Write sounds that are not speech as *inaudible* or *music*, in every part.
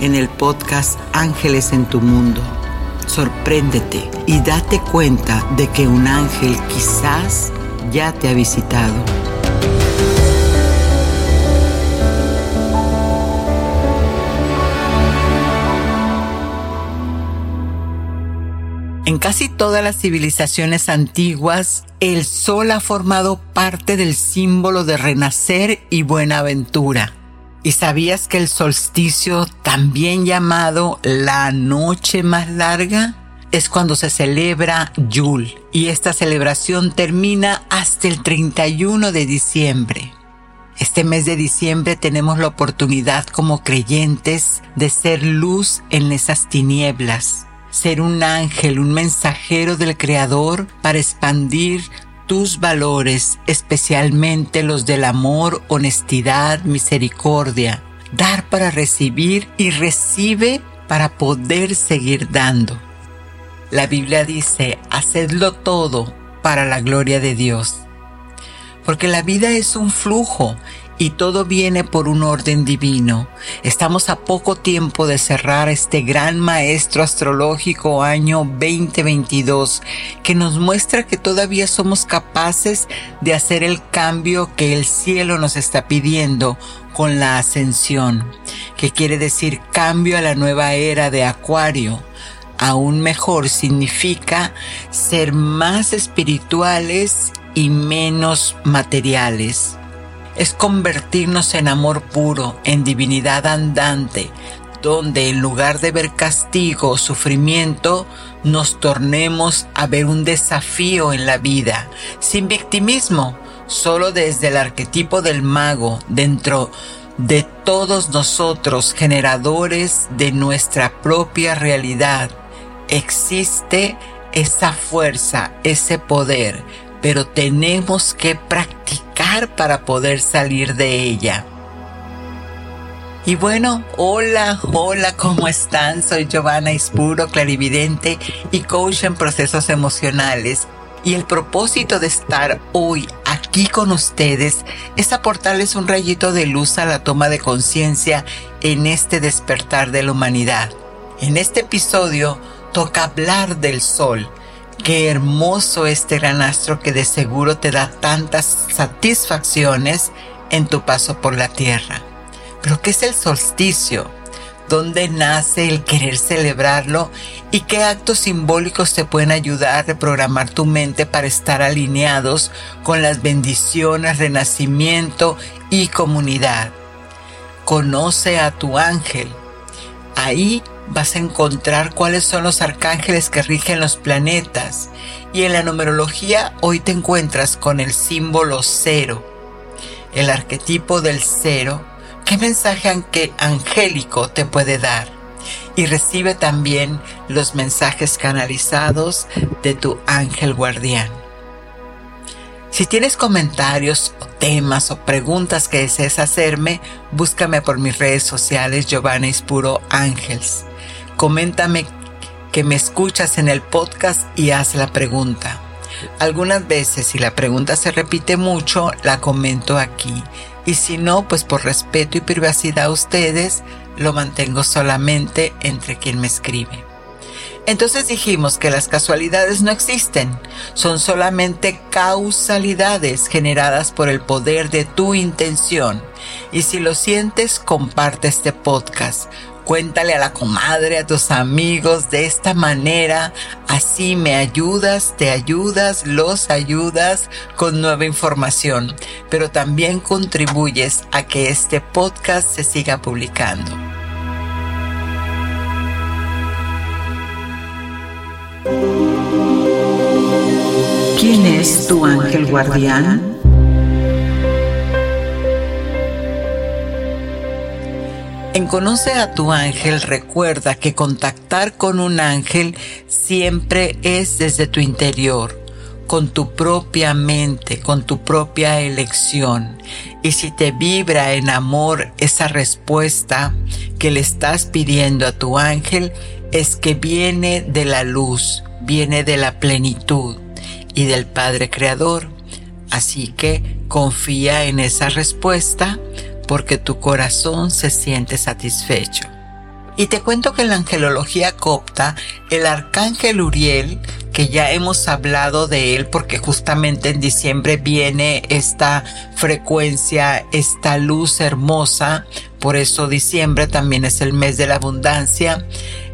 en el podcast Ángeles en tu Mundo. Sorpréndete y date cuenta de que un ángel quizás ya te ha visitado. En casi todas las civilizaciones antiguas, el sol ha formado parte del símbolo de renacer y buena aventura. ¿Y sabías que el solsticio, también llamado la noche más larga, es cuando se celebra Yul y esta celebración termina hasta el 31 de diciembre? Este mes de diciembre tenemos la oportunidad como creyentes de ser luz en esas tinieblas, ser un ángel, un mensajero del Creador para expandir tus valores, especialmente los del amor, honestidad, misericordia. Dar para recibir y recibe para poder seguir dando. La Biblia dice, hacedlo todo para la gloria de Dios. Porque la vida es un flujo y todo viene por un orden divino. Estamos a poco tiempo de cerrar este gran maestro astrológico año 2022 que nos muestra que todavía somos capaces de hacer el cambio que el cielo nos está pidiendo con la ascensión, que quiere decir cambio a la nueva era de Acuario. Aún mejor significa ser más espirituales y menos materiales es convertirnos en amor puro, en divinidad andante, donde en lugar de ver castigo o sufrimiento, nos tornemos a ver un desafío en la vida, sin victimismo, solo desde el arquetipo del mago, dentro de todos nosotros, generadores de nuestra propia realidad. Existe esa fuerza, ese poder, pero tenemos que practicar para poder salir de ella. Y bueno, hola, hola, ¿cómo están? Soy Giovanna Ispuro, clarividente y coach en procesos emocionales. Y el propósito de estar hoy aquí con ustedes es aportarles un rayito de luz a la toma de conciencia en este despertar de la humanidad. En este episodio toca hablar del sol, Qué hermoso este gran astro que de seguro te da tantas satisfacciones en tu paso por la tierra. Pero ¿qué es el solsticio? ¿Dónde nace el querer celebrarlo? ¿Y qué actos simbólicos te pueden ayudar a reprogramar tu mente para estar alineados con las bendiciones, renacimiento y comunidad? Conoce a tu ángel. Ahí vas a encontrar cuáles son los arcángeles que rigen los planetas. Y en la numerología hoy te encuentras con el símbolo cero, el arquetipo del cero. ¿Qué mensaje angélico te puede dar? Y recibe también los mensajes canalizados de tu ángel guardián. Si tienes comentarios o temas o preguntas que desees hacerme, búscame por mis redes sociales Giovanna Ispuro Ángels. Coméntame que me escuchas en el podcast y haz la pregunta. Algunas veces si la pregunta se repite mucho, la comento aquí. Y si no, pues por respeto y privacidad a ustedes, lo mantengo solamente entre quien me escribe. Entonces dijimos que las casualidades no existen, son solamente causalidades generadas por el poder de tu intención. Y si lo sientes, comparte este podcast. Cuéntale a la comadre, a tus amigos de esta manera. Así me ayudas, te ayudas, los ayudas con nueva información. Pero también contribuyes a que este podcast se siga publicando. ¿Quién es tu ángel guardián? En Conoce a tu ángel recuerda que contactar con un ángel siempre es desde tu interior, con tu propia mente, con tu propia elección. Y si te vibra en amor esa respuesta que le estás pidiendo a tu ángel, es que viene de la luz, viene de la plenitud y del Padre Creador. Así que confía en esa respuesta porque tu corazón se siente satisfecho. Y te cuento que en la angelología copta, el arcángel Uriel, que ya hemos hablado de él porque justamente en diciembre viene esta frecuencia, esta luz hermosa, por eso diciembre también es el mes de la abundancia,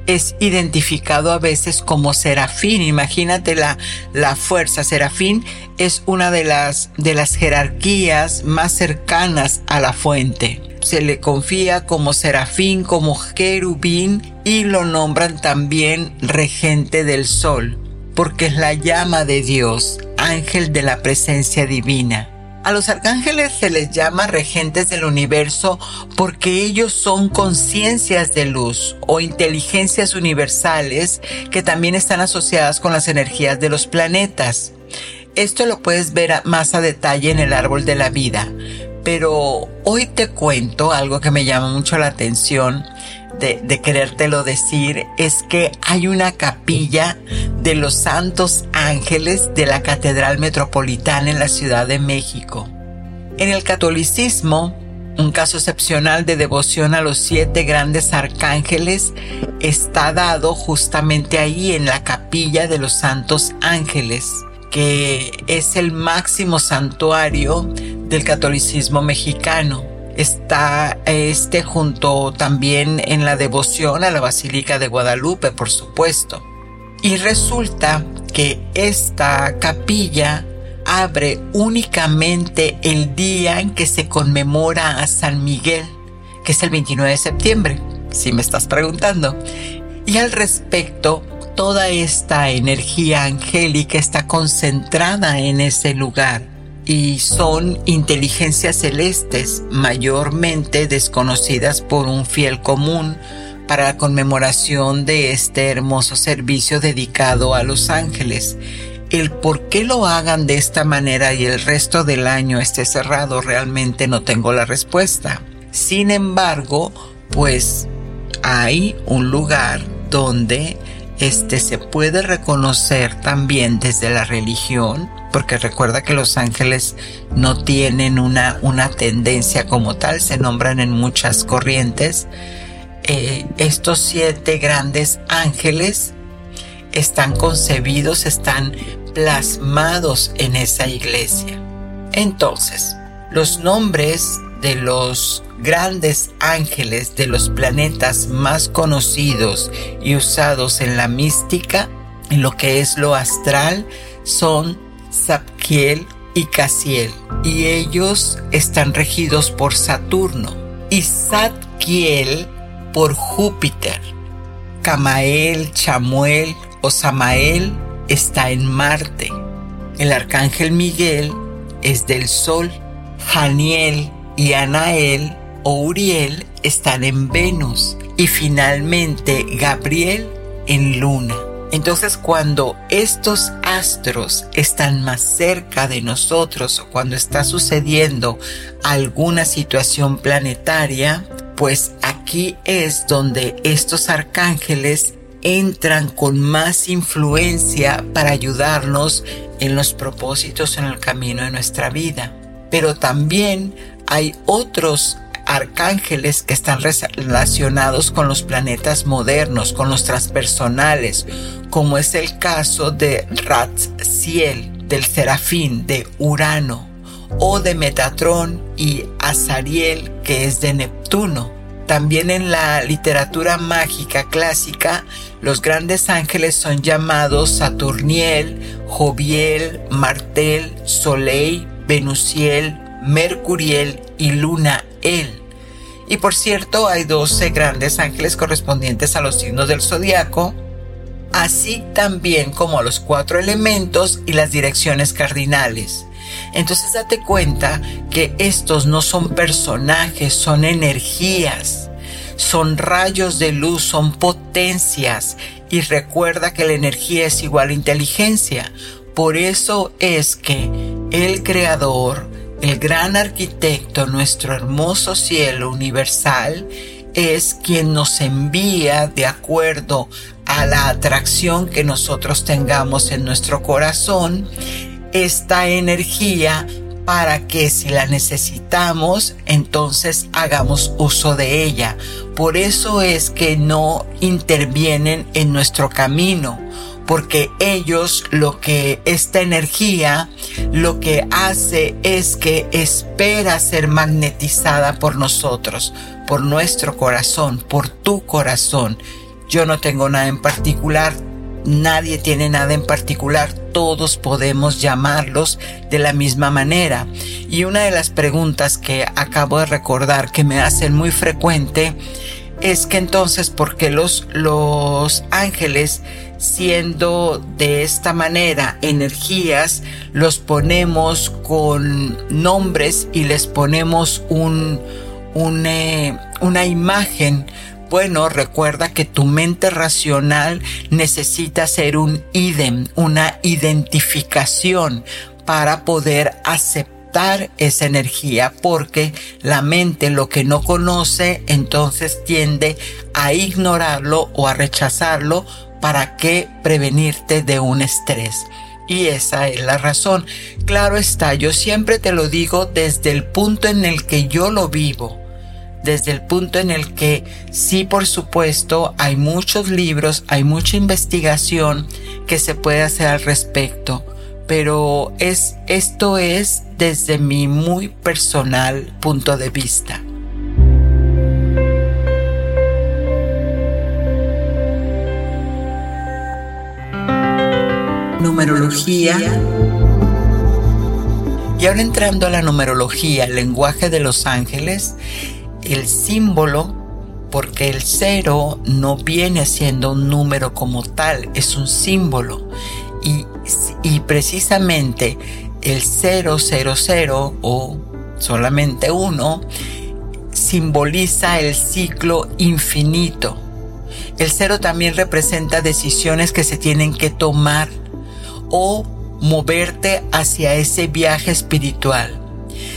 es identificado a veces como serafín. Imagínate la, la fuerza. Serafín es una de las, de las jerarquías más cercanas a la fuente. Se le confía como serafín, como querubín y lo nombran también regente del sol, porque es la llama de Dios, ángel de la presencia divina. A los arcángeles se les llama regentes del universo porque ellos son conciencias de luz o inteligencias universales que también están asociadas con las energías de los planetas. Esto lo puedes ver más a detalle en el árbol de la vida, pero hoy te cuento algo que me llama mucho la atención de, de querértelo decir, es que hay una capilla de los santos ángeles de la Catedral Metropolitana en la Ciudad de México. En el catolicismo, un caso excepcional de devoción a los siete grandes arcángeles está dado justamente ahí en la capilla de los santos ángeles, que es el máximo santuario del catolicismo mexicano. Está este junto también en la devoción a la Basílica de Guadalupe, por supuesto. Y resulta que esta capilla abre únicamente el día en que se conmemora a San Miguel, que es el 29 de septiembre, si me estás preguntando. Y al respecto, toda esta energía angélica está concentrada en ese lugar y son inteligencias celestes mayormente desconocidas por un fiel común para la conmemoración de este hermoso servicio dedicado a los ángeles. El por qué lo hagan de esta manera y el resto del año esté cerrado realmente no tengo la respuesta. Sin embargo, pues hay un lugar donde este se puede reconocer también desde la religión, porque recuerda que los ángeles no tienen una, una tendencia como tal, se nombran en muchas corrientes, eh, estos siete grandes ángeles están concebidos, están plasmados en esa iglesia. Entonces, los nombres de los grandes ángeles de los planetas más conocidos y usados en la mística, en lo que es lo astral, son Zapkiel y Casiel, y ellos están regidos por Saturno. Y Zadkiel por Júpiter. Camael, Chamuel o Samael está en Marte. El arcángel Miguel es del Sol. Janiel y Anael o Uriel están en Venus. Y finalmente Gabriel en Luna. Entonces cuando estos astros están más cerca de nosotros o cuando está sucediendo alguna situación planetaria, pues aquí es donde estos arcángeles entran con más influencia para ayudarnos en los propósitos en el camino de nuestra vida. Pero también hay otros arcángeles que están relacionados con los planetas modernos, con los transpersonales, como es el caso de Raziel, del Serafín, de Urano, o de Metatrón y Azariel, que es de Neptuno. También en la literatura mágica clásica, los grandes ángeles son llamados Saturniel, Joviel, Martel, Soleil, Venusiel, Mercuriel y Luna El. Y por cierto, hay 12 grandes ángeles correspondientes a los signos del zodiaco, así también como a los cuatro elementos y las direcciones cardinales. Entonces date cuenta que estos no son personajes, son energías, son rayos de luz, son potencias. Y recuerda que la energía es igual a inteligencia. Por eso es que el Creador, el gran arquitecto, nuestro hermoso cielo universal, es quien nos envía de acuerdo a la atracción que nosotros tengamos en nuestro corazón esta energía para que si la necesitamos, entonces hagamos uso de ella. Por eso es que no intervienen en nuestro camino, porque ellos lo que esta energía lo que hace es que espera ser magnetizada por nosotros, por nuestro corazón, por tu corazón. Yo no tengo nada en particular, nadie tiene nada en particular, todos podemos llamarlos de la misma manera. Y una de las preguntas que acabo de recordar que me hacen muy frecuente es que entonces, ¿por qué los, los ángeles, siendo de esta manera energías, los ponemos con nombres y les ponemos un, eh, una imagen? Bueno, recuerda que tu mente racional necesita ser un idem, una identificación para poder aceptar esa energía porque la mente lo que no conoce entonces tiende a ignorarlo o a rechazarlo para que prevenirte de un estrés. Y esa es la razón. Claro está, yo siempre te lo digo desde el punto en el que yo lo vivo desde el punto en el que sí, por supuesto, hay muchos libros, hay mucha investigación que se puede hacer al respecto, pero es, esto es desde mi muy personal punto de vista. Numerología. Y ahora entrando a la numerología, lenguaje de los ángeles, el símbolo porque el cero no viene siendo un número como tal, es un símbolo. Y, y precisamente el 000 o solamente uno simboliza el ciclo infinito. El cero también representa decisiones que se tienen que tomar o moverte hacia ese viaje espiritual.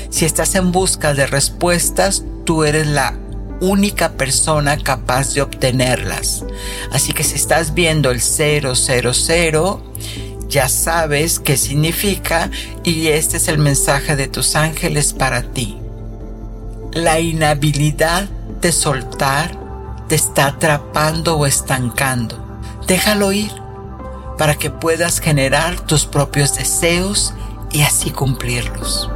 Si estás en busca de respuestas, tú eres la única persona capaz de obtenerlas. Así que si estás viendo el 000, ya sabes qué significa y este es el mensaje de tus ángeles para ti. La inhabilidad de soltar te está atrapando o estancando. Déjalo ir para que puedas generar tus propios deseos y así cumplirlos.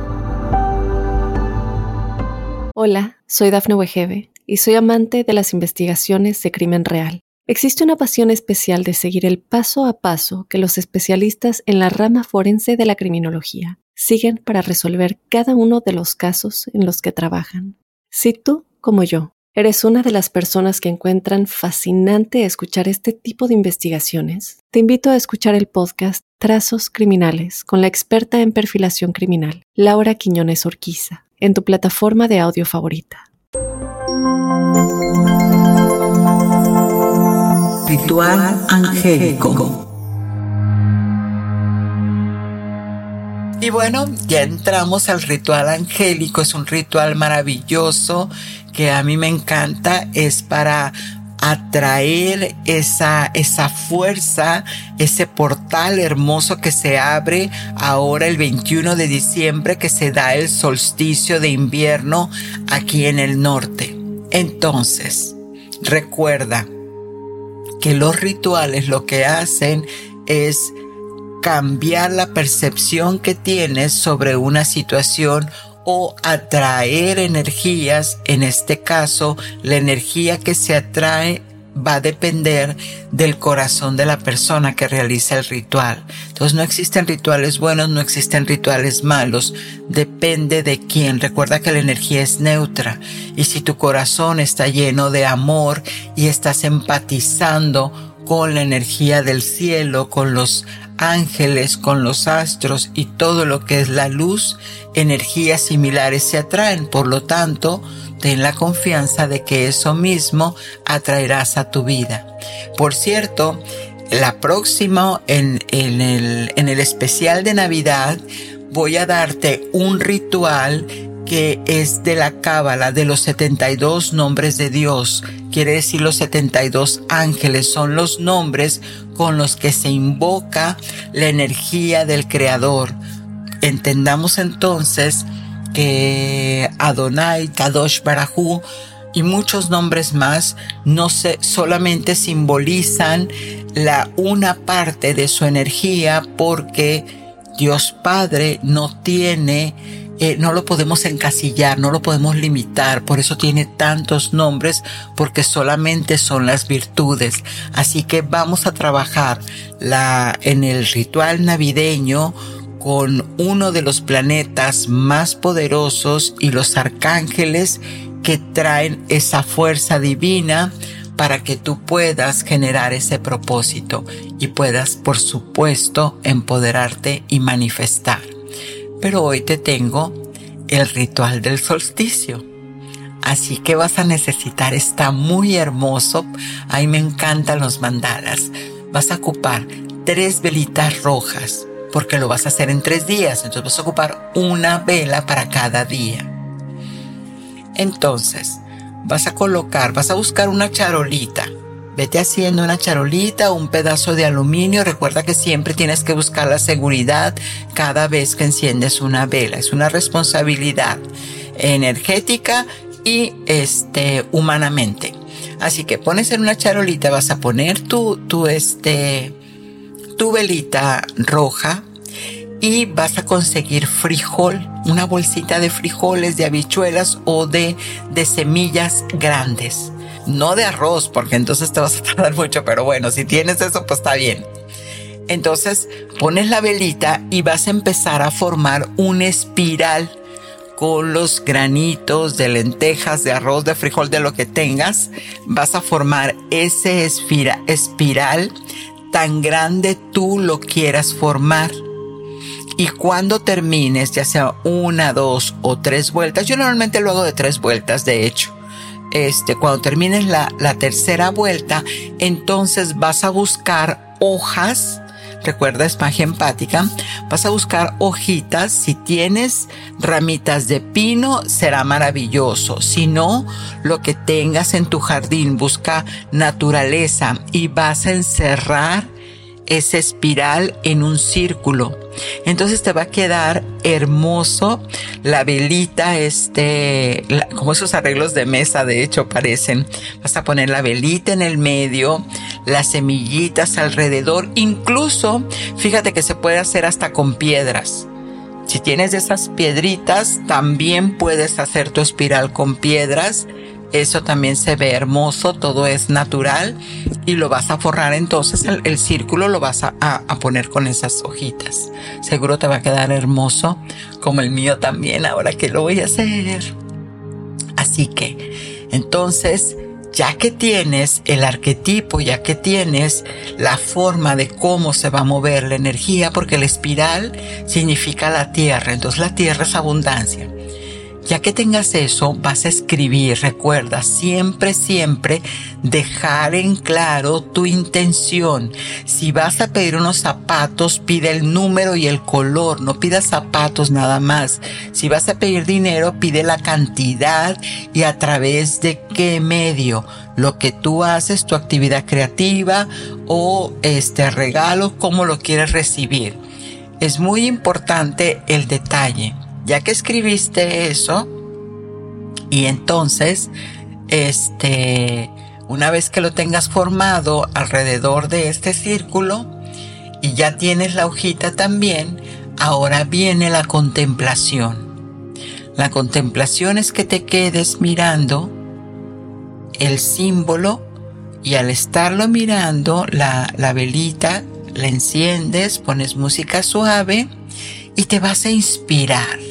Hola, soy Dafne Wegebe y soy amante de las investigaciones de crimen real. Existe una pasión especial de seguir el paso a paso que los especialistas en la rama forense de la criminología siguen para resolver cada uno de los casos en los que trabajan. Si tú, como yo, eres una de las personas que encuentran fascinante escuchar este tipo de investigaciones, te invito a escuchar el podcast Trazos Criminales con la experta en perfilación criminal, Laura Quiñones Orquiza en tu plataforma de audio favorita. Ritual angélico. Y bueno, ya entramos al ritual angélico. Es un ritual maravilloso que a mí me encanta. Es para atraer esa, esa fuerza, ese portal hermoso que se abre ahora el 21 de diciembre que se da el solsticio de invierno aquí en el norte. Entonces, recuerda que los rituales lo que hacen es cambiar la percepción que tienes sobre una situación o atraer energías, en este caso la energía que se atrae va a depender del corazón de la persona que realiza el ritual. Entonces no existen rituales buenos, no existen rituales malos, depende de quién. Recuerda que la energía es neutra y si tu corazón está lleno de amor y estás empatizando con la energía del cielo, con los ángeles, con los astros y todo lo que es la luz, energías similares se atraen. Por lo tanto, ten la confianza de que eso mismo atraerás a tu vida. Por cierto, la próxima en, el, el especial de Navidad voy a darte un ritual que es de la cábala de los 72 nombres de Dios. Quiere decir los 72 ángeles son los nombres con los que se invoca la energía del Creador. Entendamos entonces que Adonai, Kadosh Barahu y muchos nombres más no se solamente simbolizan la una parte de su energía porque Dios Padre no tiene eh, no lo podemos encasillar, no lo podemos limitar, por eso tiene tantos nombres, porque solamente son las virtudes. Así que vamos a trabajar la, en el ritual navideño con uno de los planetas más poderosos y los arcángeles que traen esa fuerza divina para que tú puedas generar ese propósito y puedas, por supuesto, empoderarte y manifestar pero hoy te tengo el ritual del solsticio. Así que vas a necesitar, está muy hermoso. A mí me encantan los mandalas. Vas a ocupar tres velitas rojas, porque lo vas a hacer en tres días. Entonces vas a ocupar una vela para cada día. Entonces, vas a colocar, vas a buscar una charolita Vete haciendo una charolita un pedazo de aluminio. Recuerda que siempre tienes que buscar la seguridad cada vez que enciendes una vela. Es una responsabilidad energética y este humanamente. Así que pones en una charolita, vas a poner tu, tu este, tu velita roja y vas a conseguir frijol, una bolsita de frijoles, de habichuelas o de, de semillas grandes no de arroz, porque entonces te vas a *laughs* tardar mucho, pero bueno, si tienes eso, pues está bien. Entonces pones la velita y vas a empezar a formar una espiral con los granitos de lentejas, de arroz, de frijol, de lo que tengas. Vas a formar ese espiral tan grande tú lo quieras formar. Y cuando termines, ya sea una, dos o tres vueltas, yo normalmente lo hago de tres vueltas, de hecho este, cuando termines la, la tercera vuelta, entonces vas a buscar hojas. Recuerda es magia empática, vas a buscar hojitas, si tienes ramitas de pino será maravilloso, si no, lo que tengas en tu jardín, busca naturaleza y vas a encerrar esa espiral en un círculo. Entonces te va a quedar hermoso la velita, este, como esos arreglos de mesa de hecho parecen. Vas a poner la velita en el medio, las semillitas alrededor, incluso fíjate que se puede hacer hasta con piedras. Si tienes esas piedritas, también puedes hacer tu espiral con piedras eso también se ve hermoso, todo es natural y lo vas a forrar entonces el, círculo lo vas a, a, poner con esas hojitas. Seguro te va a quedar hermoso como el mío también ahora que lo voy a hacer. Así que entonces ya que tienes el arquetipo, ya que tienes la forma de cómo se va a mover la energía, porque la espiral significa la tierra, entonces la tierra es abundancia. Ya que tengas eso, vas a escribir, recuerda, siempre, siempre dejar en claro tu intención. Si vas a pedir unos zapatos, pide el número y el color, no pidas zapatos nada más. Si vas a pedir dinero, pide la cantidad y a través de qué medio. Lo que tú haces, tu actividad creativa o este regalo, cómo lo quieres recibir. Es muy importante el detalle ya que escribiste eso, y entonces, este, una vez que lo tengas formado alrededor de este círculo, y ya tienes la hojita también, ahora viene la contemplación. La contemplación es que te quedes mirando el símbolo y al estarlo mirando, la, la velita la enciendes, pones música suave y te vas a inspirar.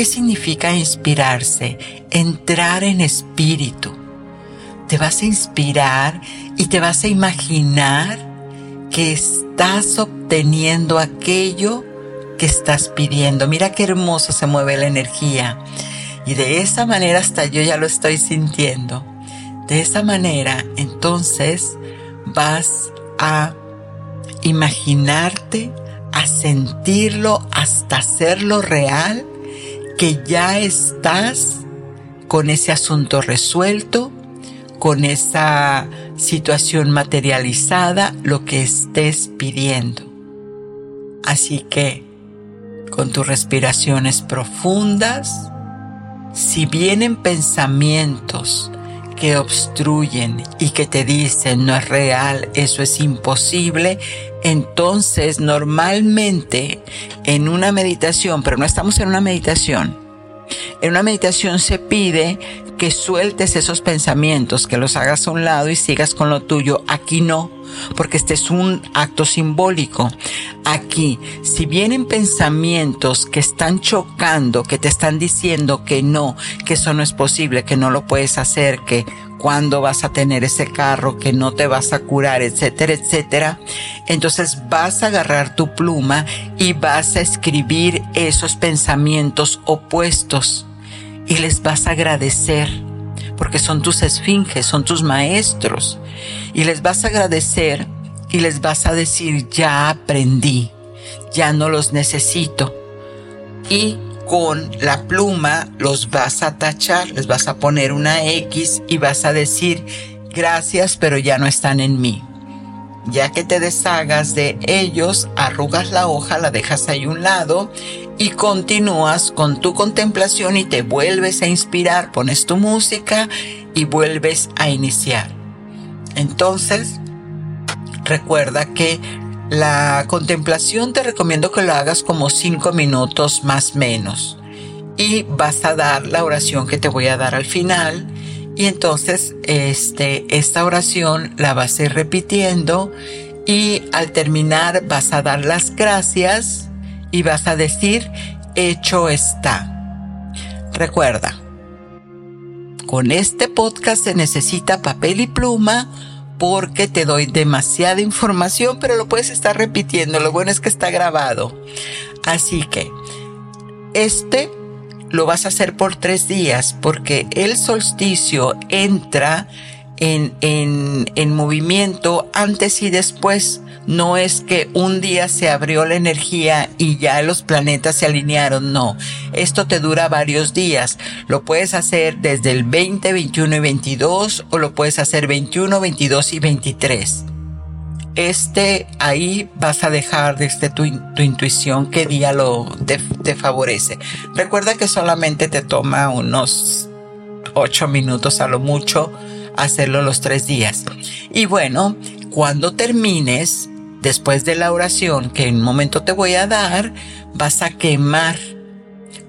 ¿Qué significa inspirarse? Entrar en espíritu. Te vas a inspirar y te vas a imaginar que estás obteniendo aquello que estás pidiendo. Mira qué hermoso se mueve la energía. Y de esa manera hasta yo ya lo estoy sintiendo. De esa manera entonces vas a imaginarte, a sentirlo hasta hacerlo real que ya estás con ese asunto resuelto, con esa situación materializada, lo que estés pidiendo. Así que, con tus respiraciones profundas, si vienen pensamientos que obstruyen y que te dicen no es real, eso es imposible, entonces normalmente en una meditación, pero no estamos en una meditación, en una meditación se pide que sueltes esos pensamientos, que los hagas a un lado y sigas con lo tuyo. Aquí no, porque este es un acto simbólico. Aquí, si vienen pensamientos que están chocando, que te están diciendo que no, que eso no es posible, que no lo puedes hacer, que cuándo vas a tener ese carro, que no te vas a curar, etcétera, etcétera. Entonces vas a agarrar tu pluma y vas a escribir esos pensamientos opuestos y les vas a agradecer porque son tus esfinges, son tus maestros y les vas a agradecer y les vas a decir ya aprendí, ya no los necesito y con la pluma los vas a tachar, les vas a poner una X y vas a decir gracias pero ya no están en mí. Ya que te deshagas de ellos, arrugas la hoja, la dejas ahí un lado y continúas con tu contemplación y te vuelves a inspirar, pones tu música y vuelves a iniciar. Entonces, recuerda que la contemplación te recomiendo que lo hagas como cinco minutos más menos. Y vas a dar la oración que te voy a dar al final. Y entonces, este, esta oración la vas a ir repitiendo. Y al terminar vas a dar las gracias y vas a decir, hecho está. Recuerda, con este podcast se necesita papel y pluma porque te doy demasiada información, pero lo puedes estar repitiendo. Lo bueno es que está grabado. Así que, este lo vas a hacer por tres días porque el solsticio entra en, en, en movimiento antes y después no es que un día se abrió la energía y ya los planetas se alinearon, no. Esto te dura varios días. Lo puedes hacer desde el 20, 21 y 22 o lo puedes hacer 21, 22 y 23. Este ahí vas a dejar desde tu, tu intuición qué día lo te, te favorece. Recuerda que solamente te toma unos 8 minutos a lo mucho hacerlo los tres días. Y bueno, cuando termines, después de la oración que en un momento te voy a dar, vas a quemar.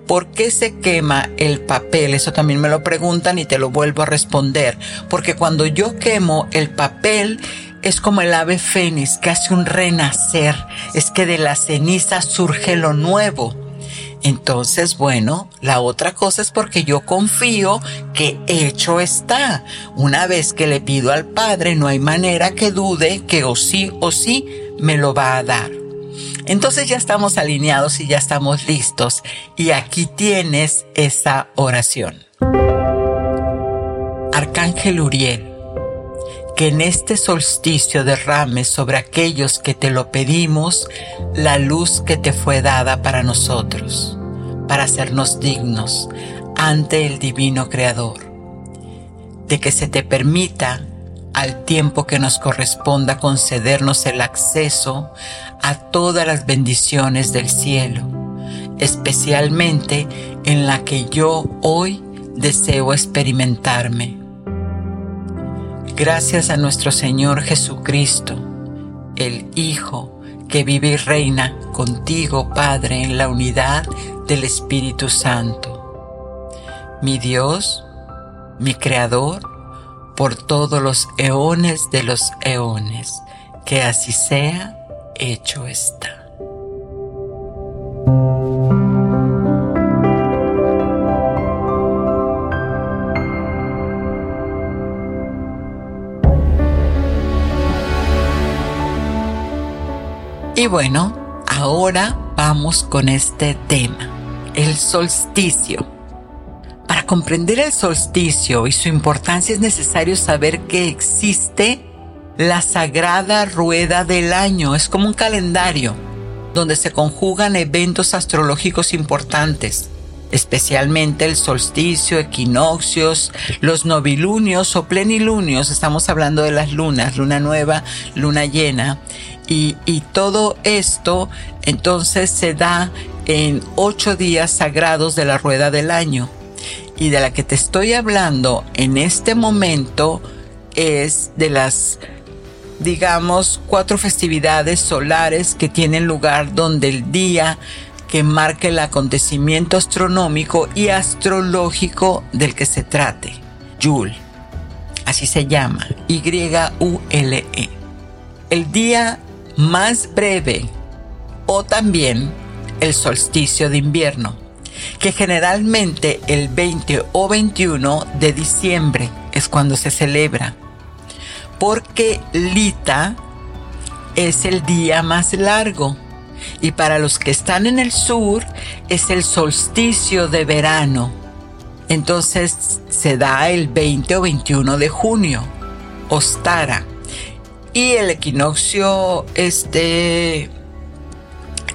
¿Por qué se quema el papel? Eso también me lo preguntan y te lo vuelvo a responder. Porque cuando yo quemo el papel, es como el ave fénix que hace un renacer. Es que de la ceniza surge lo nuevo. Entonces, bueno, la otra cosa es porque yo confío que hecho está. Una vez que le pido al Padre, no hay manera que dude que o sí o sí me lo va a dar. Entonces ya estamos alineados y ya estamos listos. Y aquí tienes esa oración. Arcángel Uriel, que en este solsticio derrames sobre aquellos que te lo pedimos la luz que te fue dada para nosotros, para hacernos dignos ante el Divino Creador, de que se te permita al tiempo que nos corresponda concedernos el acceso a todas las bendiciones del cielo, especialmente en la que yo hoy deseo experimentarme. Gracias a nuestro Señor Jesucristo, el Hijo, que vive y reina contigo, Padre, en la unidad del Espíritu Santo. Mi Dios, mi Creador, por todos los eones de los eones. Que así sea, hecho está. Y bueno, ahora vamos con este tema, el solsticio. Para comprender el solsticio y su importancia es necesario saber que existe la sagrada rueda del año. Es como un calendario donde se conjugan eventos astrológicos importantes, especialmente el solsticio, equinoccios, los novilunios o plenilunios. Estamos hablando de las lunas, luna nueva, luna llena. Y, y todo esto entonces se da en ocho días sagrados de la rueda del año y de la que te estoy hablando en este momento es de las, digamos, cuatro festividades solares que tienen lugar donde el día que marca el acontecimiento astronómico y astrológico del que se trate. Yule. Así se llama. Y-U-L-E. El día más breve o también el solsticio de invierno que generalmente el 20 o 21 de diciembre es cuando se celebra, porque Lita es el día más largo y para los que están en el sur es el solsticio de verano. Entonces se da el 20 o 21 de junio, Ostara. Y el equinoccio este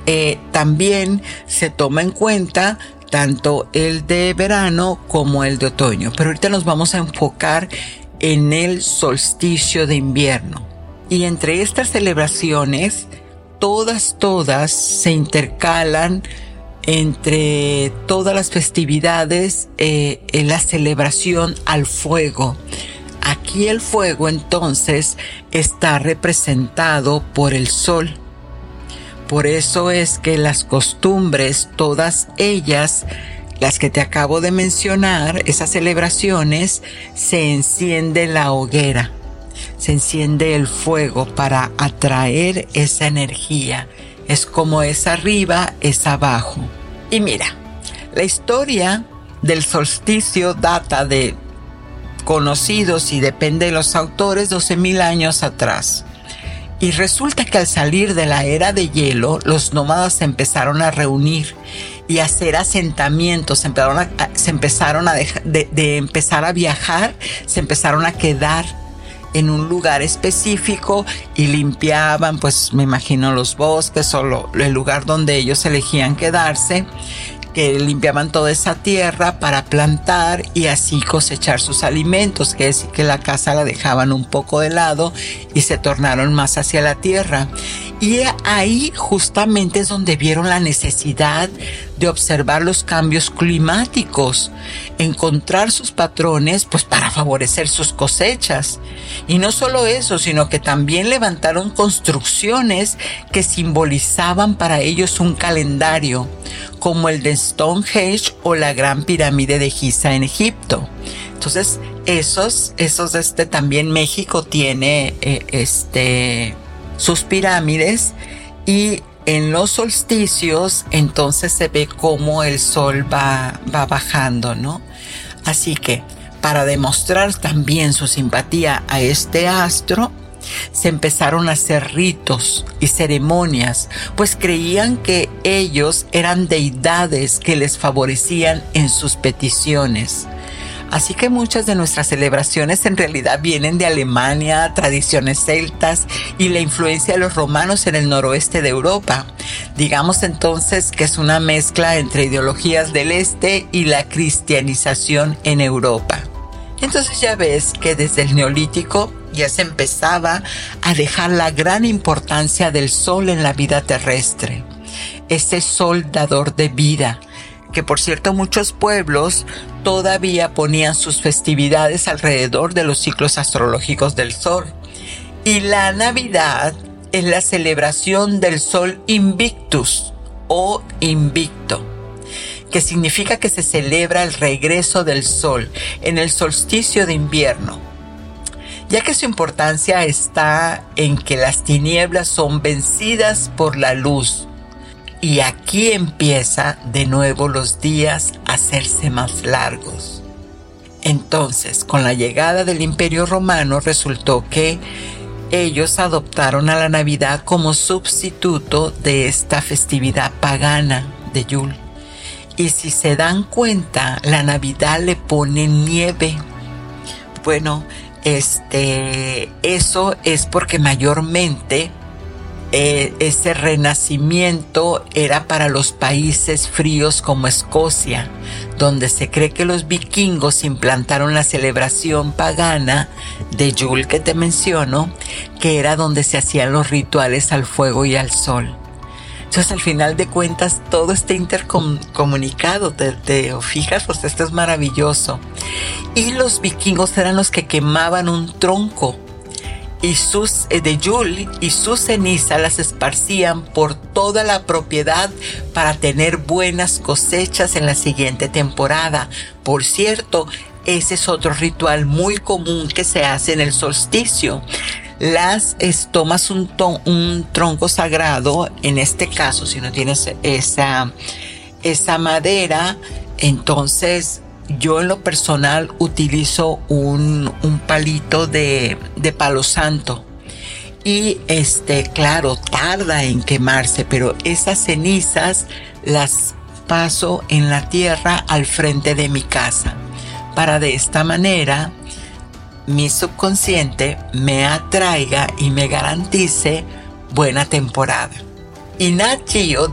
eh, también se toma en cuenta tanto el de verano como el de otoño. Pero ahorita nos vamos a enfocar en el solsticio de invierno. Y entre estas celebraciones, todas, todas se intercalan entre todas las festividades eh, en la celebración al fuego. Aquí el fuego entonces está representado por el sol por eso es que las costumbres, todas ellas, las que te acabo de mencionar, esas celebraciones, se enciende la hoguera, se enciende el fuego para atraer esa energía. Es como es arriba, es abajo. Y mira, la historia del solsticio data de conocidos y depende de los autores 12.000 años atrás. Y resulta que al salir de la era de hielo, los nómadas se empezaron a reunir y hacer asentamientos, se empezaron a, empezaron a de, empezar a viajar, se empezaron a quedar en un lugar específico y limpiaban, pues me imagino los bosques o el lugar donde ellos elegían quedarse que limpiaban toda esa tierra para plantar y así cosechar sus alimentos, que es que la casa la dejaban un poco de lado y se tornaron más hacia la tierra. Y ahí justamente es donde vieron la necesidad de observar los cambios climáticos, encontrar sus patrones pues para favorecer sus cosechas. Y no solo eso, sino que también levantaron construcciones que simbolizaban para ellos un calendario, como el de Stonehenge o la Gran Pirámide de Giza en Egipto. Entonces, esos, esos, este, también México tiene, eh, este, sus pirámides y en los solsticios entonces se ve cómo el sol va, va bajando, ¿no? Así que para demostrar también su simpatía a este astro, se empezaron a hacer ritos y ceremonias, pues creían que ellos eran deidades que les favorecían en sus peticiones. Así que muchas de nuestras celebraciones en realidad vienen de Alemania, tradiciones celtas y la influencia de los romanos en el noroeste de Europa. Digamos entonces que es una mezcla entre ideologías del este y la cristianización en Europa. Entonces ya ves que desde el neolítico ya se empezaba a dejar la gran importancia del sol en la vida terrestre. Ese sol dador de vida, que por cierto muchos pueblos todavía ponían sus festividades alrededor de los ciclos astrológicos del sol. Y la Navidad es la celebración del sol invictus o invicto que significa que se celebra el regreso del sol en el solsticio de invierno, ya que su importancia está en que las tinieblas son vencidas por la luz. Y aquí empieza de nuevo los días a hacerse más largos. Entonces, con la llegada del Imperio Romano resultó que ellos adoptaron a la Navidad como sustituto de esta festividad pagana de Yule. Y si se dan cuenta, la Navidad le pone nieve. Bueno, este, eso es porque mayormente eh, ese renacimiento era para los países fríos como Escocia, donde se cree que los vikingos implantaron la celebración pagana de Yule que te menciono, que era donde se hacían los rituales al fuego y al sol. Entonces, al final de cuentas, todo está intercomunicado, te, te fijas, pues esto es maravilloso. Y los vikingos eran los que quemaban un tronco y sus eh, de Yul y sus cenizas las esparcían por toda la propiedad para tener buenas cosechas en la siguiente temporada. Por cierto, ese es otro ritual muy común que se hace en el solsticio las tomas un, un tronco sagrado, en este caso, si no tienes esa, esa madera, entonces yo en lo personal utilizo un, un palito de, de, palo santo. Y este, claro, tarda en quemarse, pero esas cenizas las paso en la tierra al frente de mi casa. Para de esta manera mi subconsciente me atraiga y me garantice buena temporada. Y Nat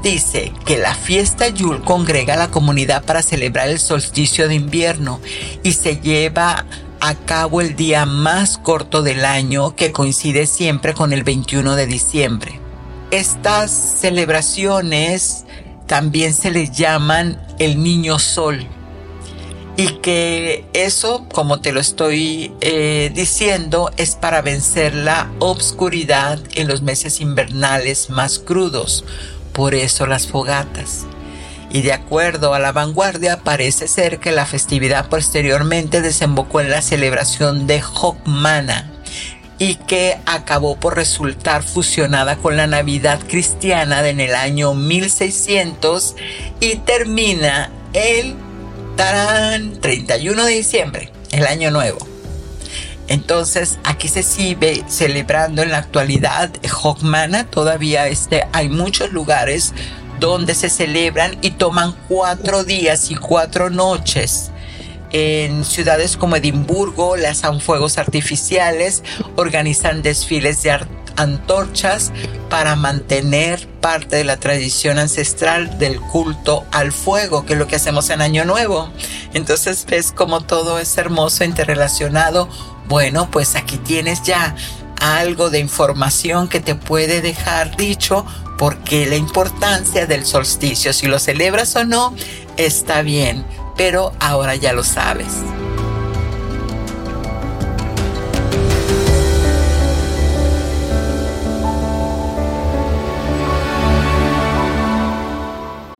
dice que la fiesta Yule congrega a la comunidad para celebrar el solsticio de invierno y se lleva a cabo el día más corto del año que coincide siempre con el 21 de diciembre. Estas celebraciones también se les llaman el Niño Sol y que eso, como te lo estoy eh, diciendo, es para vencer la obscuridad en los meses invernales más crudos. Por eso las fogatas. Y de acuerdo a la vanguardia, parece ser que la festividad posteriormente desembocó en la celebración de Hokmana y que acabó por resultar fusionada con la Navidad cristiana en el año 1600 y termina el tarán, 31 de diciembre, el año nuevo. Entonces aquí se sigue celebrando en la actualidad Hokmana, todavía este, hay muchos lugares donde se celebran y toman cuatro días y cuatro noches. En ciudades como Edimburgo lanzan fuegos artificiales, organizan desfiles de arte antorchas para mantener parte de la tradición ancestral del culto al fuego, que es lo que hacemos en Año Nuevo. Entonces ves como todo es hermoso, interrelacionado. Bueno, pues aquí tienes ya algo de información que te puede dejar dicho porque la importancia del solsticio, si lo celebras o no, está bien, pero ahora ya lo sabes.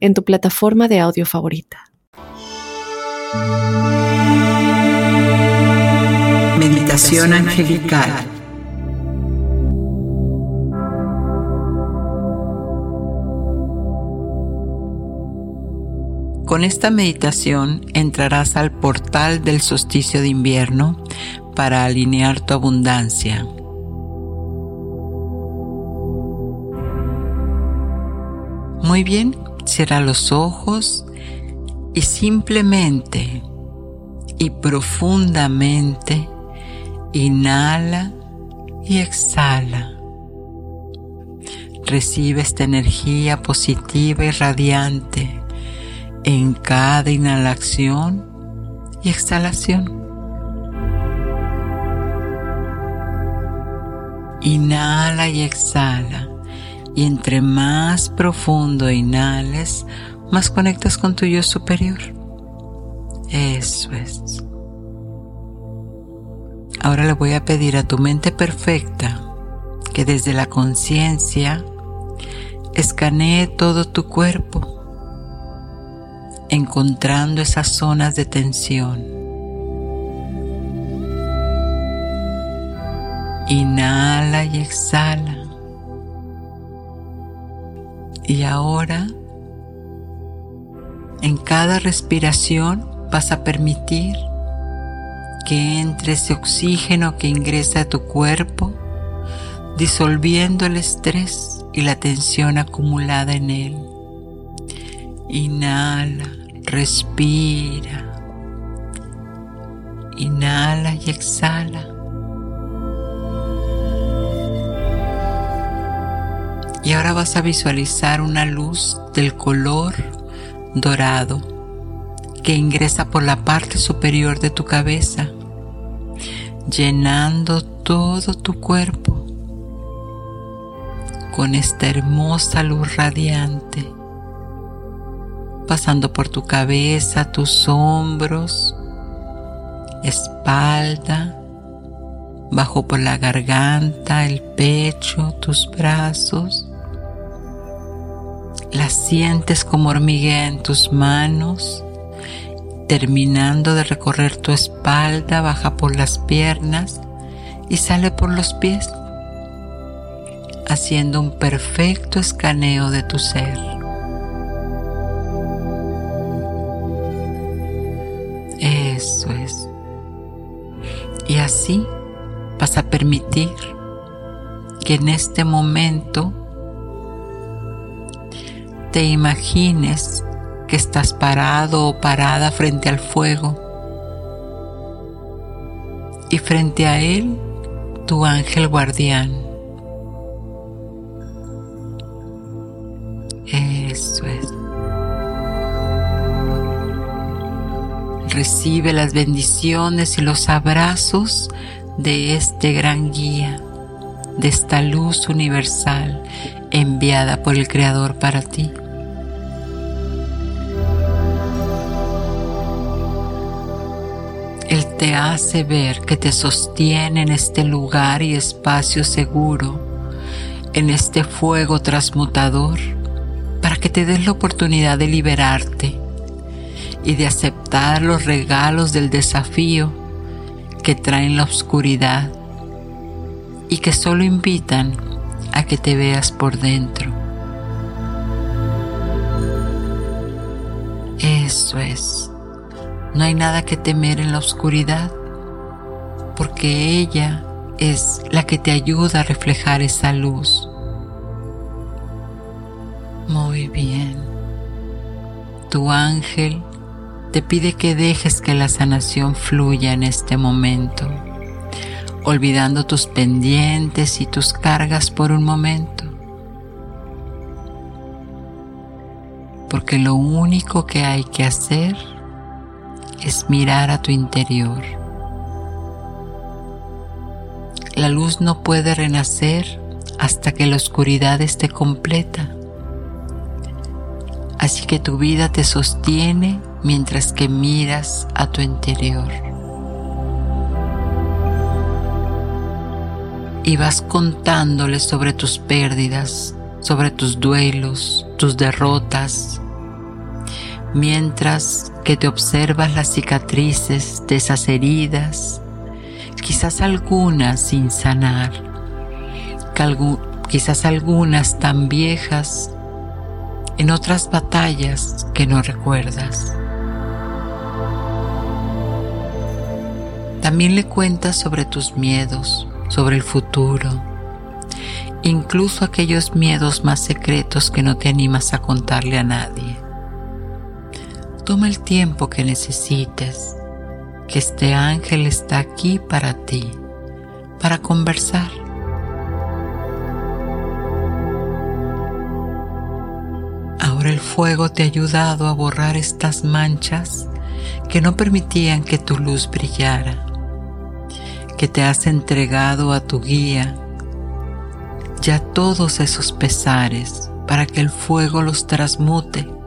en tu plataforma de audio favorita. Meditación angelical. Con esta meditación entrarás al portal del solsticio de invierno para alinear tu abundancia. Muy bien, cierra los ojos y simplemente y profundamente inhala y exhala. Recibe esta energía positiva y radiante en cada inhalación y exhalación. Inhala y exhala. Y entre más profundo inhales, más conectas con tu yo superior. Eso es. Ahora le voy a pedir a tu mente perfecta que desde la conciencia escanee todo tu cuerpo encontrando esas zonas de tensión. Inhala y exhala. Y ahora, en cada respiración vas a permitir que entre ese oxígeno que ingresa a tu cuerpo, disolviendo el estrés y la tensión acumulada en él. Inhala Respira. Inhala y exhala. Y ahora vas a visualizar una luz del color dorado que ingresa por la parte superior de tu cabeza, llenando todo tu cuerpo con esta hermosa luz radiante pasando por tu cabeza, tus hombros, espalda, bajo por la garganta, el pecho, tus brazos. La sientes como hormiguea en tus manos, terminando de recorrer tu espalda, baja por las piernas y sale por los pies, haciendo un perfecto escaneo de tu ser. Y así vas a permitir que en este momento te imagines que estás parado o parada frente al fuego y frente a él tu ángel guardián. Eso es. Recibe las bendiciones y los abrazos de este gran guía, de esta luz universal enviada por el Creador para ti. Te hace ver que te sostiene en este lugar y espacio seguro, en este fuego transmutador, para que te des la oportunidad de liberarte y de aceptar los regalos del desafío que traen la oscuridad y que solo invitan a que te veas por dentro. Eso es. No hay nada que temer en la oscuridad, porque ella es la que te ayuda a reflejar esa luz. Muy bien. Tu ángel te pide que dejes que la sanación fluya en este momento, olvidando tus pendientes y tus cargas por un momento. Porque lo único que hay que hacer es mirar a tu interior. La luz no puede renacer hasta que la oscuridad esté completa. Así que tu vida te sostiene mientras que miras a tu interior. Y vas contándole sobre tus pérdidas, sobre tus duelos, tus derrotas, mientras que te observas las cicatrices de esas heridas, quizás algunas sin sanar, quizás algunas tan viejas en otras batallas que no recuerdas. También le cuentas sobre tus miedos, sobre el futuro, incluso aquellos miedos más secretos que no te animas a contarle a nadie. Toma el tiempo que necesites, que este ángel está aquí para ti, para conversar. Ahora el fuego te ha ayudado a borrar estas manchas que no permitían que tu luz brillara, que te has entregado a tu guía ya todos esos pesares para que el fuego los transmute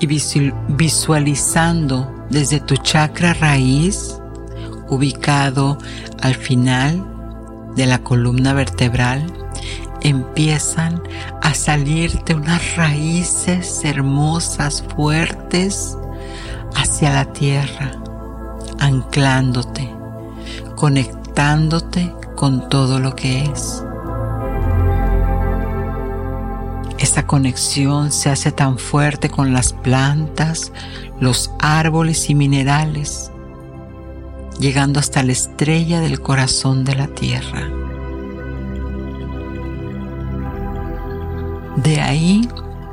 y visualizando desde tu chakra raíz, ubicado al final de la columna vertebral, empiezan a salirte unas raíces hermosas, fuertes, hacia la tierra, anclándote, conectándote con todo lo que es. Esa conexión se hace tan fuerte con las plantas, los árboles y minerales, llegando hasta la estrella del corazón de la tierra. De ahí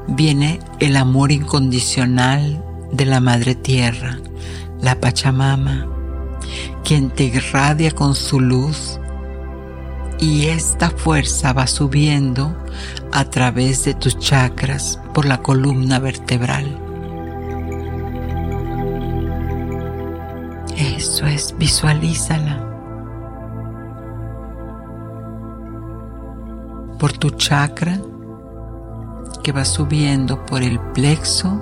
viene el amor incondicional de la Madre Tierra, la Pachamama, quien te irradia con su luz y esta fuerza va subiendo a través de tus chakras por la columna vertebral. Eso es, visualízala. Por tu chakra que va subiendo por el plexo,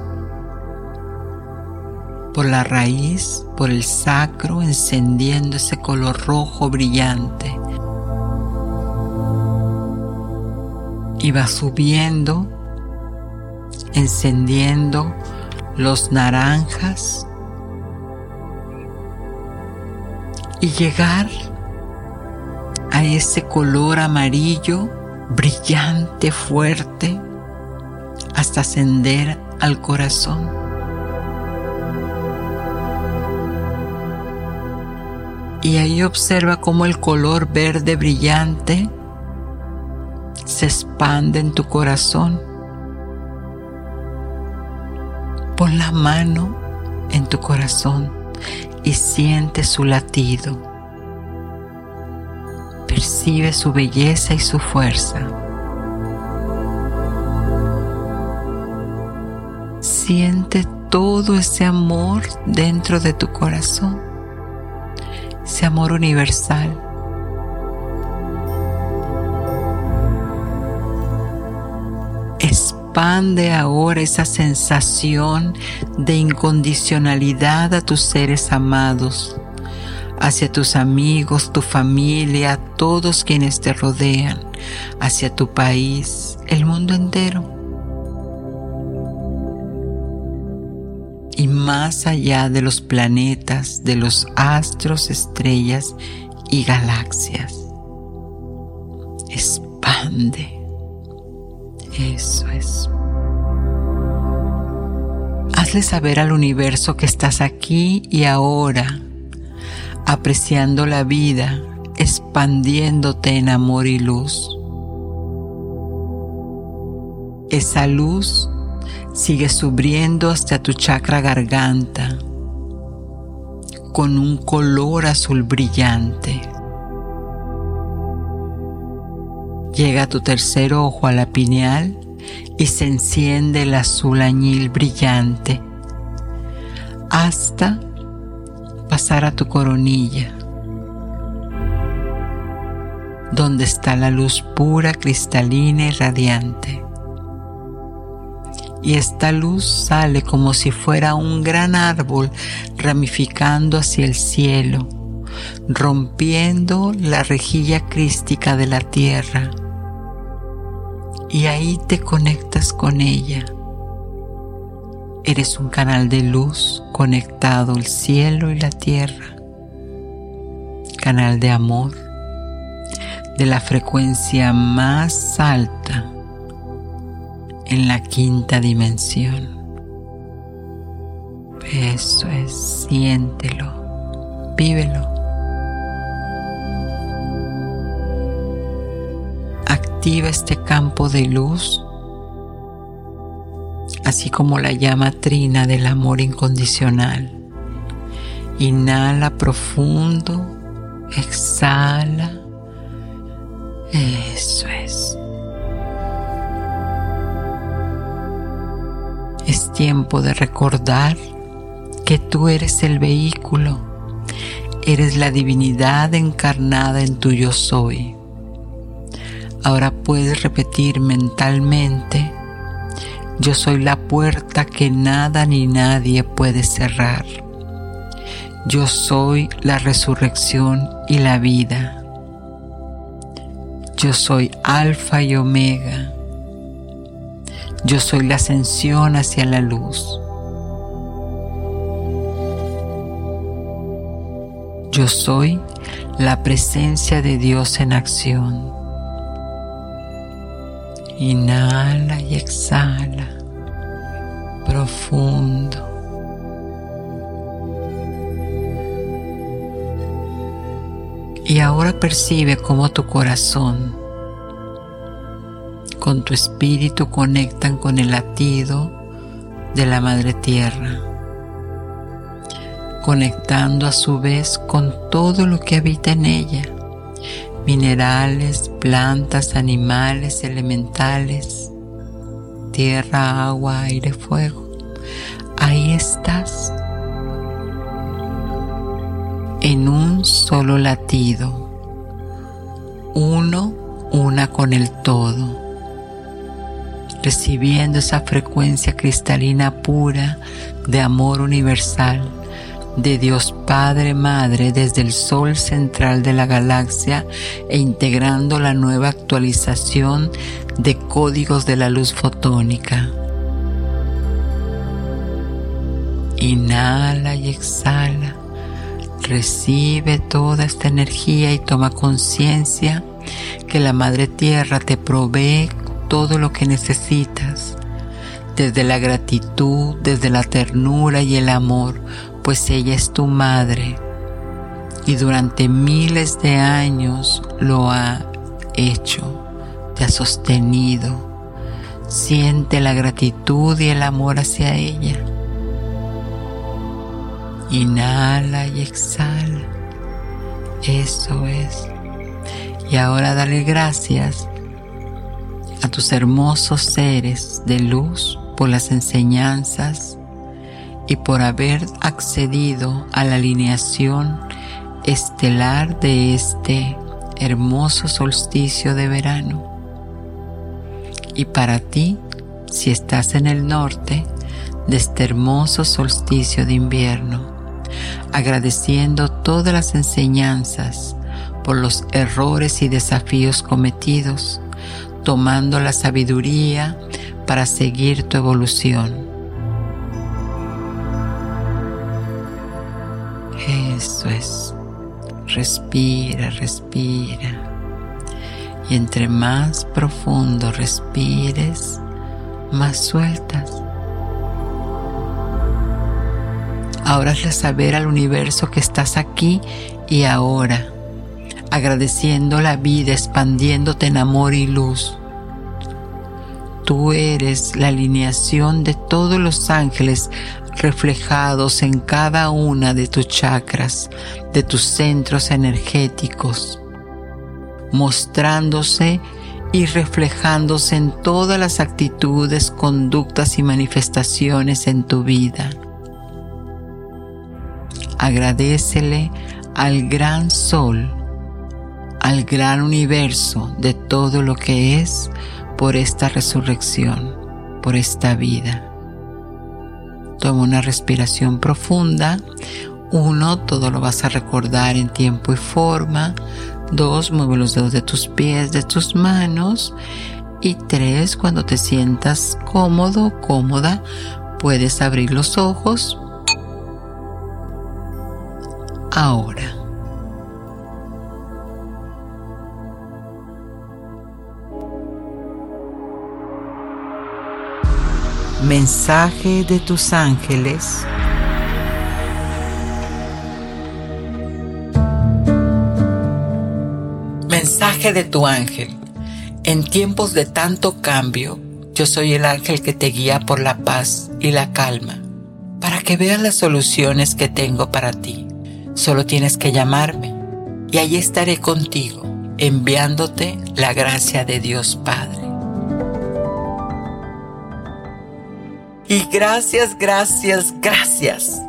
por la raíz, por el sacro, encendiendo ese color rojo brillante y va subiendo, encendiendo los naranjas y llegar a ese color amarillo brillante, fuerte, hasta ascender al corazón. Y ahí observa cómo el color verde brillante se expande en tu corazón. Pon la mano en tu corazón y siente su latido. Percibe su belleza y su fuerza. Siente todo ese amor dentro de tu corazón, ese amor universal expande ahora esa sensación de incondicionalidad a tus seres amados, hacia tus amigos, tu familia, todos quienes te rodean, hacia tu país, el mundo entero. Y más allá de los planetas, de los astros, estrellas y galaxias. Expande eso es. Hazle saber al universo que estás aquí y ahora, apreciando la vida, expandiéndote en amor y luz. Esa luz sigue subiendo hasta tu chakra garganta con un color azul brillante. Llega tu tercer ojo a la pineal y se enciende el azul añil brillante hasta pasar a tu coronilla, donde está la luz pura, cristalina y radiante. y esta luz sale como si fuera un gran árbol ramificando hacia el cielo, rompiendo la rejilla crística de la tierra. Y ahí te conectas con ella. Eres un canal de luz conectado al cielo y la tierra. Canal de amor de la frecuencia más alta en la quinta dimensión. Eso es, siéntelo, vívelo. Activa este campo de luz, así como la llama trina del amor incondicional. Inhala profundo, exhala. Eso es. Es tiempo de recordar que tú eres el vehículo, eres la divinidad encarnada en tu yo soy. Puedes repetir mentalmente, yo soy la puerta que nada ni nadie puede cerrar. Yo soy la resurrección y la vida. Yo soy alfa y omega yo soy la ascensión hacia la luz. Yo soy la presencia de Dios en acción. Inhala y exhala profundo. Y ahora percibe cómo tu corazón con tu espíritu conectan con el latido de la Madre Tierra, conectando a su vez con todo lo que habita en ella, minerales, plantas, animales, elementales, tierra, agua, aire, fuego. Ahí estás, en un solo latido, uno, una con el todo recibiendo esa frecuencia cristalina pura de amor universal de Dios Padre Madre desde el Sol central de la galaxia e integrando la nueva actualización de códigos de la luz fotónica. Inhala y exhala. Recibe toda esta energía y toma conciencia que la Madre Tierra te provee todo lo que necesitas, desde la gratitud, desde la ternura y el amor, pues ella es tu madre y durante miles de años lo ha hecho, te ha sostenido. Siente la gratitud y el amor hacia ella. Inhala y exhala. Eso es. Y ahora dale gracias a tus hermosos seres de luz por las enseñanzas y por haber accedido a la alineación estelar de este hermoso solsticio de verano. Y para ti, si estás en el norte, de este hermoso solsticio de invierno, agradeciendo todas las enseñanzas por los errores y desafíos cometidos, tomando la sabiduría para seguir tu evolución. Es. Respira, respira. Y entre más profundo respires, más sueltas. Ahora hazle saber al universo que estás aquí y ahora agradeciendo la vida, expandiéndote en amor y luz. Tú eres la alineación de todos los ángeles reflejados en cada una de tus chakras, de tus centros energéticos, mostrándose y reflejándose en todas las actitudes, conductas y manifestaciones en tu vida. Agradecele al gran sol al gran universo de todo lo que es por esta resurrección. por esta vida. Toma una respiración profunda. Uno, todo lo vas a recordar en tiempo y forma. Dos, mueve los dedos de tus pies, de tus manos. Y tres, cuando te sientas cómodo cómoda, puedes abrir los ojos. Ahora. Mensaje de tus ángeles. Mensaje de tu ángel. En tiempos de tanto cambio, yo soy el ángel que te guía por la paz y la calma, para que veas las soluciones que tengo para ti. Solo tienes que llamarme y allí estaré contigo, enviándote la gracia de Dios Padre. Y gracias, gracias, gracias.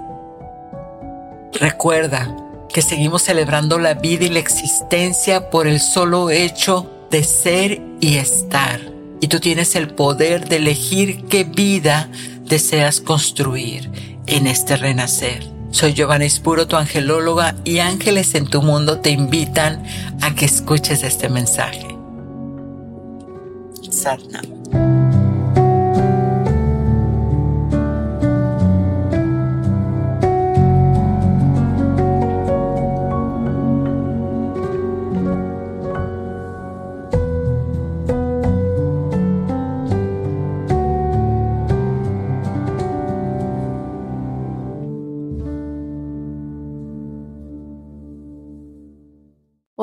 Recuerda que seguimos celebrando la vida y la existencia por el solo hecho de ser y estar. Y tú tienes el poder de elegir qué vida deseas construir en este renacer. Soy Giovanna Espuro, tu angelóloga, y ángeles en tu mundo te invitan a que escuches este mensaje. Satnam.